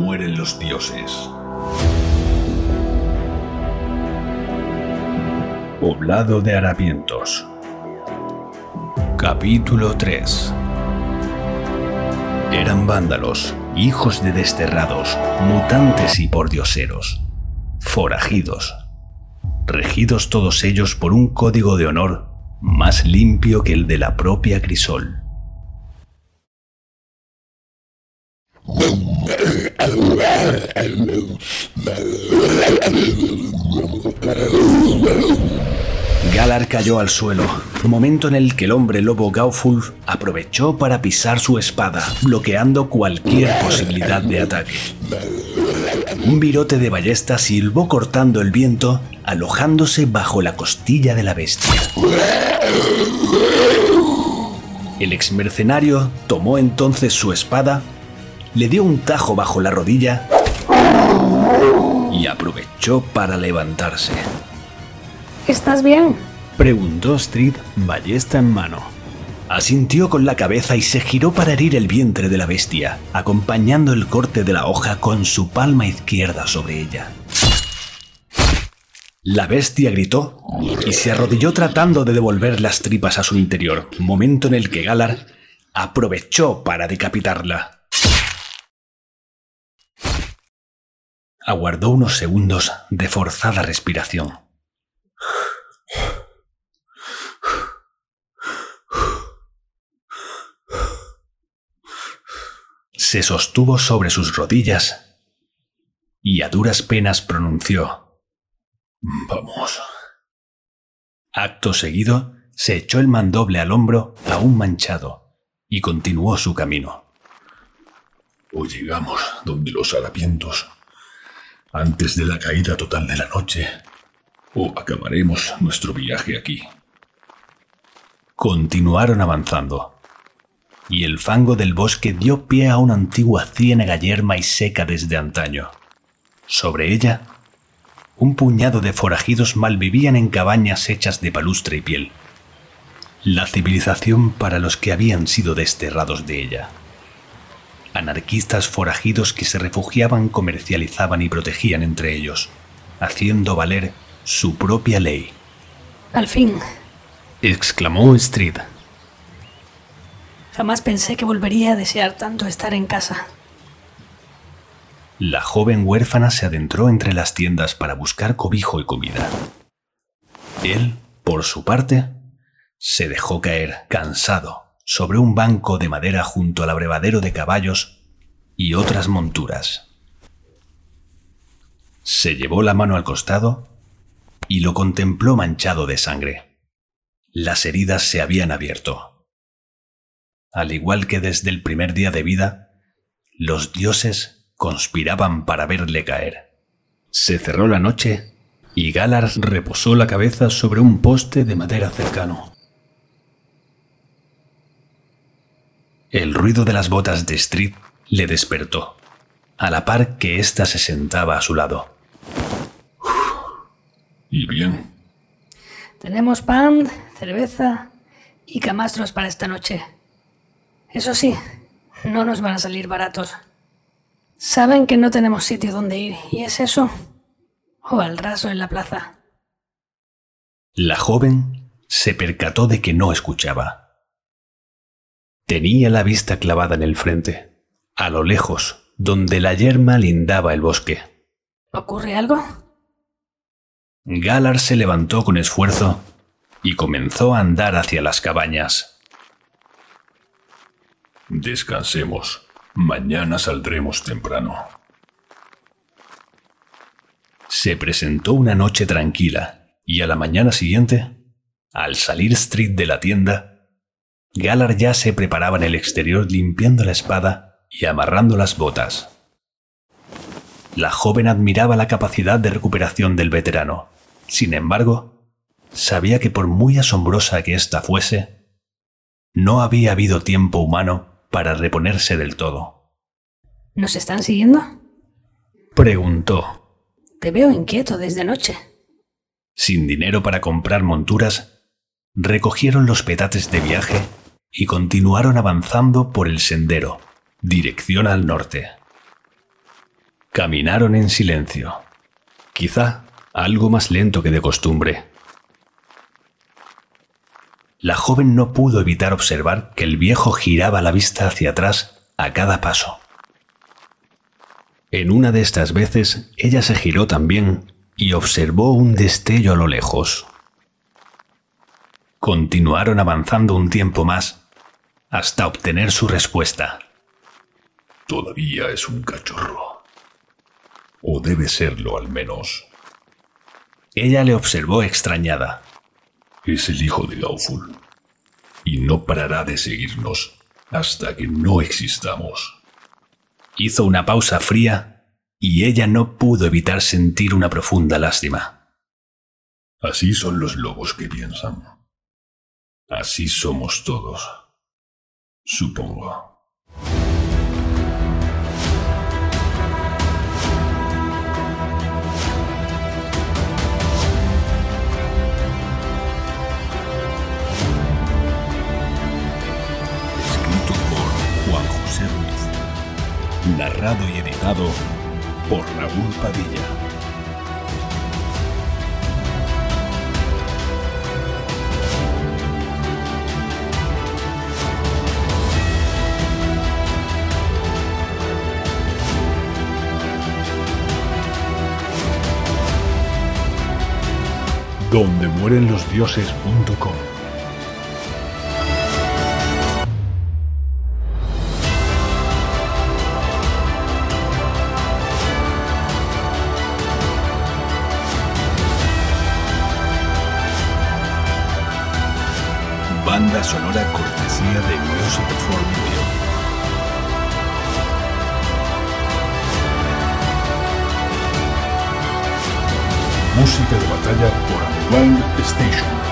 mueren los dioses. Poblado de harapientos. Capítulo 3 Eran vándalos, hijos de desterrados, mutantes y pordioseros, forajidos, regidos todos ellos por un código de honor más limpio que el de la propia Crisol. Galar cayó al suelo, momento en el que el hombre lobo Gaufulf aprovechó para pisar su espada, bloqueando cualquier posibilidad de ataque. Un virote de ballesta silbó cortando el viento, alojándose bajo la costilla de la bestia. El exmercenario tomó entonces su espada, le dio un tajo bajo la rodilla y aprovechó para levantarse. ¿Estás bien? Preguntó Street, ballesta en mano. Asintió con la cabeza y se giró para herir el vientre de la bestia, acompañando el corte de la hoja con su palma izquierda sobre ella. La bestia gritó y se arrodilló tratando de devolver las tripas a su interior, momento en el que Galar aprovechó para decapitarla. Aguardó unos segundos de forzada respiración. Se sostuvo sobre sus rodillas y a duras penas pronunció Vamos. Acto seguido, se echó el mandoble al hombro aún manchado y continuó su camino. O llegamos donde los harapientos antes de la caída total de la noche, o acabaremos nuestro viaje aquí. Continuaron avanzando, y el fango del bosque dio pie a una antigua ciénaga yerma y seca desde antaño. Sobre ella, un puñado de forajidos malvivían en cabañas hechas de palustre y piel. La civilización para los que habían sido desterrados de ella. Anarquistas forajidos que se refugiaban, comercializaban y protegían entre ellos, haciendo valer su propia ley. Al fin. exclamó Street. Jamás pensé que volvería a desear tanto estar en casa. La joven huérfana se adentró entre las tiendas para buscar cobijo y comida. Él, por su parte, se dejó caer, cansado, sobre un banco de madera junto al abrevadero de caballos y otras monturas. Se llevó la mano al costado y lo contempló manchado de sangre. Las heridas se habían abierto. Al igual que desde el primer día de vida, los dioses conspiraban para verle caer. Se cerró la noche y Galar reposó la cabeza sobre un poste de madera cercano. El ruido de las botas de Street le despertó, a la par que ésta se sentaba a su lado. ¿Y bien? Tenemos pan, cerveza y camastros para esta noche. Eso sí, no nos van a salir baratos. Saben que no tenemos sitio donde ir, y es eso, o al raso en la plaza. La joven se percató de que no escuchaba. Tenía la vista clavada en el frente, a lo lejos, donde la yerma lindaba el bosque. ¿Ocurre algo? Galar se levantó con esfuerzo y comenzó a andar hacia las cabañas. Descansemos. Mañana saldremos temprano. Se presentó una noche tranquila y a la mañana siguiente, al salir Street de la tienda, Galar ya se preparaba en el exterior limpiando la espada y amarrando las botas. La joven admiraba la capacidad de recuperación del veterano. Sin embargo, sabía que por muy asombrosa que ésta fuese, no había habido tiempo humano para reponerse del todo. ¿Nos están siguiendo? Preguntó. Te veo inquieto desde anoche. Sin dinero para comprar monturas, recogieron los petates de viaje y continuaron avanzando por el sendero, dirección al norte. Caminaron en silencio, quizá algo más lento que de costumbre. La joven no pudo evitar observar que el viejo giraba la vista hacia atrás a cada paso. En una de estas veces ella se giró también y observó un destello a lo lejos. Continuaron avanzando un tiempo más hasta obtener su respuesta. Todavía es un cachorro. O debe serlo al menos. Ella le observó extrañada. Es el hijo de Gauful. Y no parará de seguirnos hasta que no existamos. Hizo una pausa fría y ella no pudo evitar sentir una profunda lástima. Así son los lobos que piensan. Así somos todos. Supongo. narrado y editado por Raúl Padilla. Donde mueren los dioses.com Banda sonora cortesía de Music for Música de batalla por Wild Station.